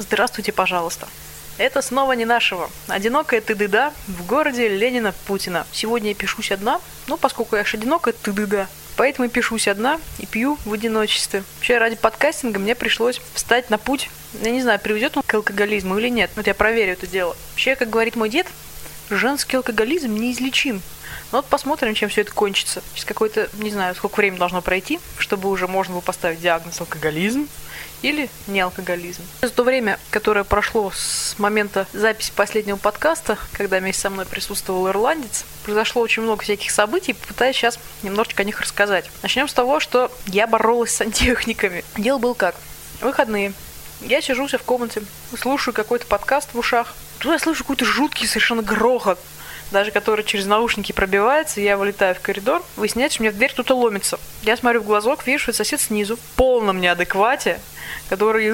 Здравствуйте, пожалуйста. Это снова не нашего. Одинокая ты-дыда в городе Ленина Путина. Сегодня я пишусь одна, ну, поскольку я ж одинокая ты-дыда, поэтому и пишусь одна и пью в одиночестве. Вообще, ради подкастинга мне пришлось встать на путь. Я не знаю, приведет он к алкоголизму или нет. Вот я проверю это дело. Вообще, как говорит мой дед, женский алкоголизм неизлечим. Ну вот посмотрим, чем все это кончится. Через какое-то, не знаю, сколько времени должно пройти, чтобы уже можно было поставить диагноз алкоголизм или не алкоголизм. За то время, которое прошло с момента записи последнего подкаста, когда вместе со мной присутствовал ирландец, произошло очень много всяких событий, попытаюсь сейчас немножечко о них рассказать. Начнем с того, что я боролась с сантехниками. Дело было как? Выходные. Я сижу в комнате, слушаю какой-то подкаст в ушах. Тут я слышу какой-то жуткий совершенно грохот даже который через наушники пробивается, я вылетаю в коридор, выясняется, что у меня в дверь кто-то ломится. Я смотрю в глазок, вижу, что сосед снизу, в полном неадеквате, который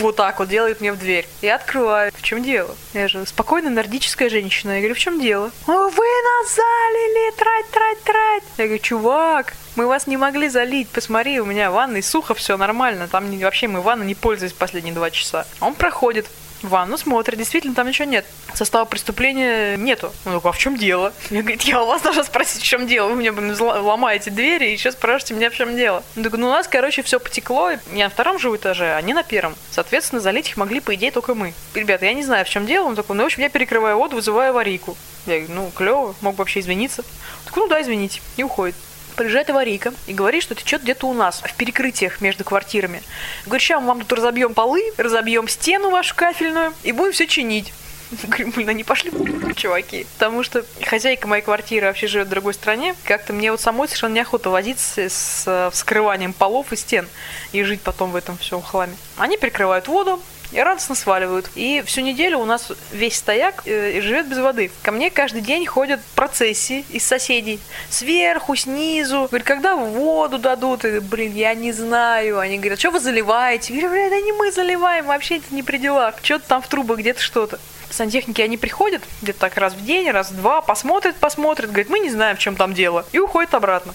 вот так вот делает мне в дверь. Я открываю. В чем дело? Я же спокойная нордическая женщина. Я говорю, в чем дело? Вы нас залили, трать, трать, трать. Я говорю, чувак, мы вас не могли залить, посмотри, у меня ванной сухо, все нормально, там вообще мы ванной не пользуемся последние два часа. Он проходит, ванну, смотрит, действительно, там ничего нет. Состава преступления нету. Он такой, а в чем дело? Я говорю, я у вас должна спросить, в чем дело. Вы мне, ломаете двери и еще спрашиваете меня, в чем дело. Он такой, ну у нас, короче, все потекло. Я на втором живу этаже, они на первом. Соответственно, залить их могли, по идее, только мы. Ребята, я не знаю, в чем дело. Он такой, ну, в общем, я перекрываю воду, вызываю аварийку. Я говорю, ну, клево, мог бы вообще извиниться. Он такой, ну да, извините. И уходит. Приезжает аварийка и говорит, что течет где-то у нас, в перекрытиях между квартирами. Говорит, сейчас мы вам тут разобьем полы, разобьем стену вашу кафельную и будем все чинить. Говорю, блин, они пошли, чуваки. Потому что хозяйка моей квартиры вообще живет в другой стране. Как-то мне вот самой совершенно неохота возиться с вскрыванием полов и стен и жить потом в этом всем хламе. Они перекрывают воду, и радостно сваливают. И всю неделю у нас весь стояк э, живет без воды. Ко мне каждый день ходят процессии из соседей. Сверху, снизу. Говорят, когда воду дадут? И, блин, я не знаю. Они говорят, что вы заливаете? Я говорю, это не мы заливаем, вообще это не при делах. Что-то там в трубах, где-то что-то сантехники, они приходят где-то так раз в день, раз в два, посмотрят, посмотрят, говорят, мы не знаем, в чем там дело, и уходят обратно.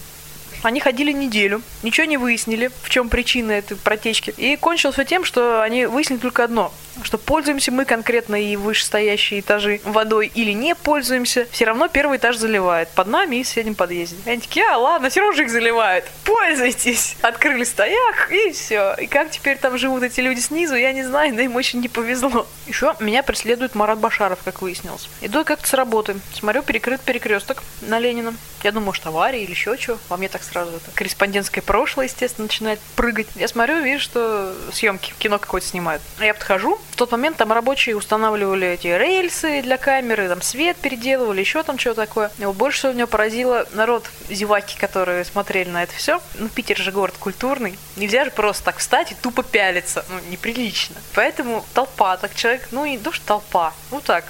Они ходили неделю, ничего не выяснили, в чем причина этой протечки. И кончилось все тем, что они выяснили только одно что пользуемся мы конкретно и вышестоящие этажи водой или не пользуемся, все равно первый этаж заливает под нами и в соседнем подъезде. Они такие, а ладно, все равно же их заливают, пользуйтесь. Открыли стояк и все. И как теперь там живут эти люди снизу, я не знаю, но им очень не повезло. Еще меня преследует Марат Башаров, как выяснилось. Иду как-то с работы, смотрю, перекрыт перекресток на Ленина. Я думаю, может, авария или еще что. Во мне так сразу это корреспондентское прошлое, естественно, начинает прыгать. Я смотрю, вижу, что съемки, кино какое-то снимают. Я подхожу, в тот момент там рабочие устанавливали эти рельсы для камеры, там свет переделывали, еще там что такое. Его больше всего меня поразило народ зеваки, которые смотрели на это все. Ну, Питер же город культурный. Нельзя же просто так встать и тупо пялиться. Ну, неприлично. Поэтому толпа, так человек, ну, не то, толпа, ну так,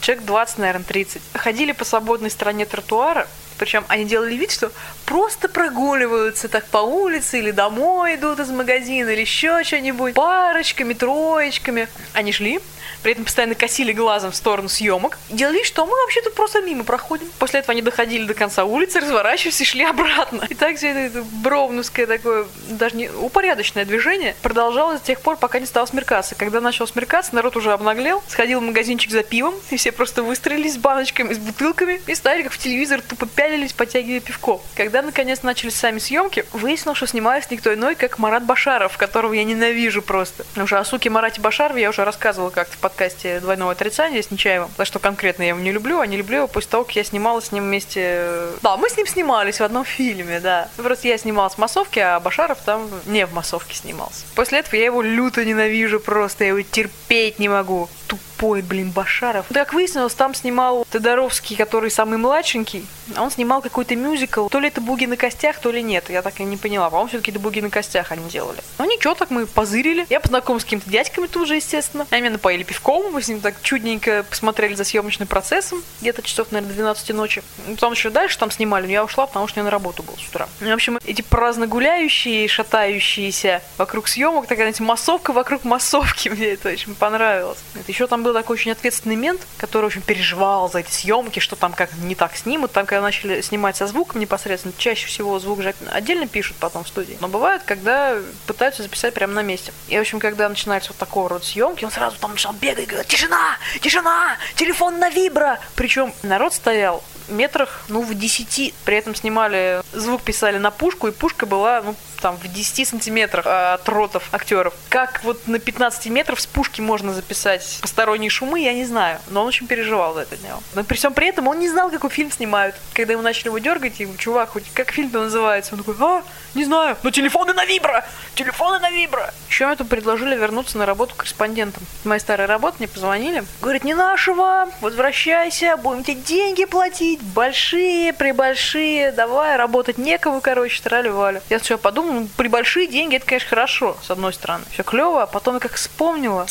человек 20, наверное, 30. Ходили по свободной стороне тротуара, причем они делали вид, что просто прогуливаются так по улице или домой идут из магазина или еще что-нибудь. Парочками, троечками. Они шли, при этом постоянно косили глазом в сторону съемок. Делали, что мы вообще-то просто мимо проходим. После этого они доходили до конца улицы, разворачивались и шли обратно. И так все это, это бровнуское такое, даже не упорядоченное движение продолжалось до тех пор, пока не стало смеркаться. Когда начал смеркаться, народ уже обнаглел, сходил в магазинчик за пивом, и все просто выстроились с баночками, с бутылками, и стали как в телевизор, тупо пялились, подтягивая пивко. Когда наконец начались сами съемки, выяснилось, что снимались никто иной, как Марат Башаров, которого я ненавижу просто. Уже о суке Марате Башарове я уже рассказывала как-то в подкасте «Двойного отрицания» с Нечаевым, за что конкретно я его не люблю, а не люблю его после того, как я снимала с ним вместе... Да, мы с ним снимались в одном фильме, да. Просто я снималась в массовке, а Башаров там не в массовке снимался. После этого я его люто ненавижу просто, я его терпеть не могу. Тупой, блин, Башаров. Как выяснилось, там снимал Тодоровский, который самый младшенький. Он снимал какой-то мюзикл. То ли это «Буги на костях», то ли нет. Я так и не поняла. По-моему, все-таки это «Буги на костях» они делали. Ну ничего, так мы позырили. Я познакомилась с какими-то дядьками тут же, естественно. Они меня напоили пивком. Мы с ним так чудненько посмотрели за съемочным процессом. Где-то часов, наверное, 12 ночи. Потом еще дальше там снимали, но я ушла, потому что я на работу был с утра. Ну, в общем, эти праздно гуляющие, шатающиеся вокруг съемок, такая, знаете, массовка вокруг массовки. Мне это очень понравилось. Это Еще там был такой очень ответственный мент, который очень переживал за эти съемки, что там как не так снимут. Там, когда начали снимать со звуком непосредственно, чаще всего звук же отдельно пишут потом в студии. Но бывает, когда пытаются записать прямо на месте. И, в общем, когда начинаются вот такого рода съемки, он сразу там начал бегать и говорит, тишина, тишина, телефон на вибро. Причем народ стоял метрах, ну, в 10. При этом снимали, звук писали на пушку, и пушка была, ну, там, в 10 сантиметрах а, от ротов актеров. Как вот на 15 метров с пушки можно записать посторонние шумы, я не знаю. Но он очень переживал за это дело. Но при всем при этом он не знал, какой фильм снимают. Когда ему начали его дергать, ему, чувак, хоть как фильм-то называется? Он такой, а, не знаю, но телефоны на вибро! Телефоны на вибро! Еще тут предложили вернуться на работу корреспондентом. Моя старая работа, мне позвонили. Говорит, не нашего, возвращайся, будем тебе деньги платить, большие, прибольшие, давай, работать некому, короче, трали-вали. Я сначала подумал, ну, при большие деньги это, конечно, хорошо, с одной стороны. Все клево, а потом я как вспомнила,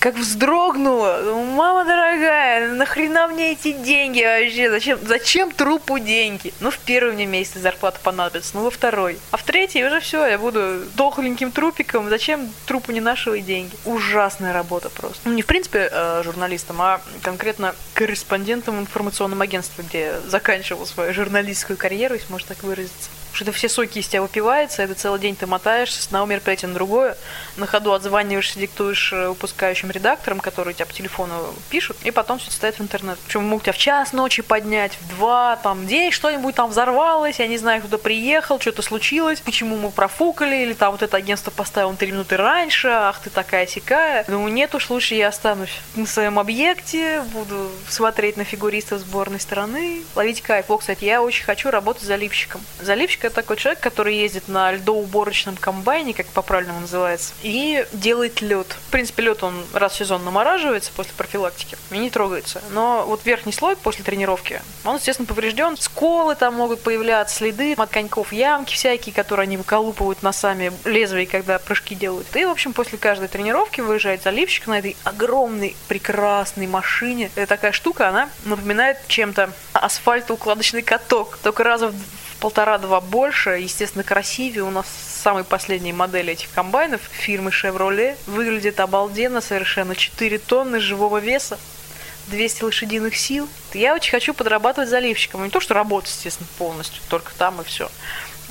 как вздрогнула. Мама дорогая, нахрена мне эти деньги вообще? Зачем, зачем трупу деньги? Ну, в первый мне месяц зарплата понадобится, ну, во второй. А в третий уже все, я буду дохленьким трупиком. Зачем трупу не нашего деньги? Ужасная работа просто. Ну, не в принципе э, журналистом, а конкретно корреспондентом в информационном агентстве, где заканчивал свою журналистскую карьеру, если можно так выразиться что это все соки из тебя выпиваются, это целый день ты мотаешься с одного мероприятия на другое, на ходу отзваниваешься, диктуешь э, выпускающим редакторам, которые тебя по телефону пишут, и потом все ставят в интернет. Причем могут тебя в час ночи поднять, в два, там, день что-нибудь там взорвалось, я не знаю, кто приехал, что-то случилось, почему мы профукали, или там вот это агентство поставило три минуты раньше, ах ты такая сякая. Думаю, нет уж, лучше я останусь на своем объекте, буду смотреть на фигуристов сборной страны, ловить кайф. О, кстати, я очень хочу работать заливщиком. Заливщик Это такой человек, который ездит на льдоуборочном комбайне, как по-правильному называется, и делает лед. В принципе, лед он раз в сезон намораживается после профилактики и не трогается. Но вот верхний слой после тренировки, он, естественно, поврежден. Сколы там могут появляться, следы от коньков, ямки всякие, которые они выколупывают носами лезвия, когда прыжки делают. И, в общем, после каждой тренировки выезжает заливщик на этой огромной, прекрасной машине. Это такая штука, она напоминает чем-то асфальтоукладочный каток. Только раза в полтора-два больше, естественно, красивее. У нас самые последние модели этих комбайнов фирмы Chevrolet. Выглядит обалденно совершенно. 4 тонны живого веса. 200 лошадиных сил. Я очень хочу подрабатывать заливщиком. Не то, что работать, естественно, полностью, только там и все.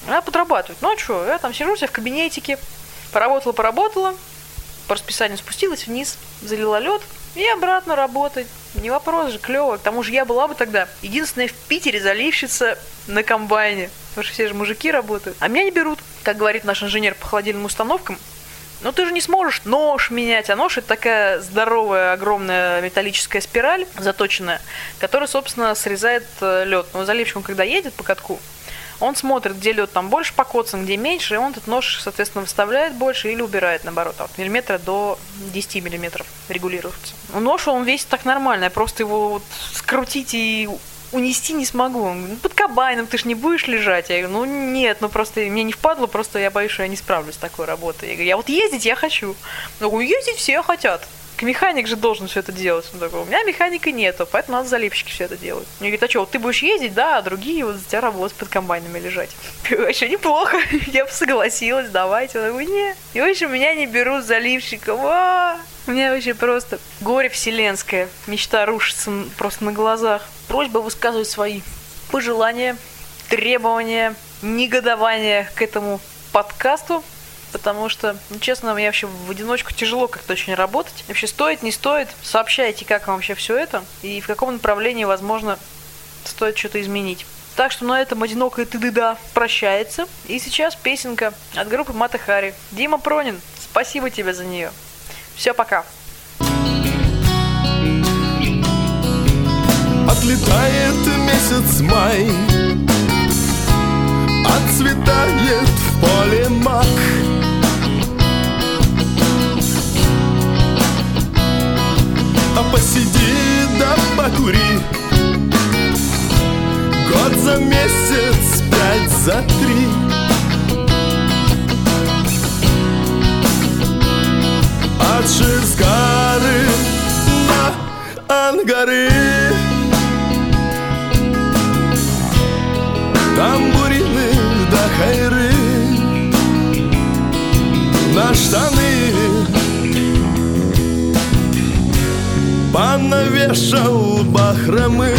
А подрабатывать. Ну а что, я там сижу себе в кабинетике, поработала, поработала, по расписанию спустилась вниз, залила лед и обратно работать. Не вопрос же, клево. К тому же я была бы тогда единственная в Питере заливщица на комбайне. Потому что все же мужики работают. А меня не берут. Как говорит наш инженер по холодильным установкам, ну ты же не сможешь нож менять, а нож это такая здоровая, огромная металлическая спираль заточенная, которая, собственно, срезает э, лед. Но заливщик, он когда едет по катку, он смотрит, где лед там больше покоцан, где меньше, и он этот нож, соответственно, выставляет больше или убирает, наоборот, от миллиметра до 10 миллиметров регулируется. Нож, он весит так нормально, я просто его вот скрутить и унести не смогу. Ну, под кабайном ты ж не будешь лежать. Я говорю, ну нет, ну просто мне не впадло, просто я боюсь, что я не справлюсь с такой работой. Я говорю, я вот ездить я хочу. Говорю, ездить все хотят механик же должен все это делать. Он такой, у меня механика нету, поэтому надо заливщики все это делать. Мне говорит, а что, вот ты будешь ездить, да, а другие вот за тебя работают под комбайнами лежать. Вообще неплохо, я бы согласилась, давайте. Он такой, не. И вообще меня не берут заливщиком. А, у меня вообще просто горе вселенское. Мечта рушится просто на глазах. Просьба высказывать свои пожелания, требования, негодования к этому подкасту потому что, ну, честно, мне вообще в одиночку тяжело как-то очень работать. Вообще стоит, не стоит, сообщайте, как вам вообще все это, и в каком направлении, возможно, стоит что-то изменить. Так что на этом одинокая ты-да прощается. И сейчас песенка от группы Мата Хари. Дима Пронин, спасибо тебе за нее. Все, пока. Отлетает месяц май Отцветает в поле мак посиди да покури. Год за месяц, пять за три. От Шизгары на Ангары. Тамбурины да хайры. На штаны Понавешал бахромы.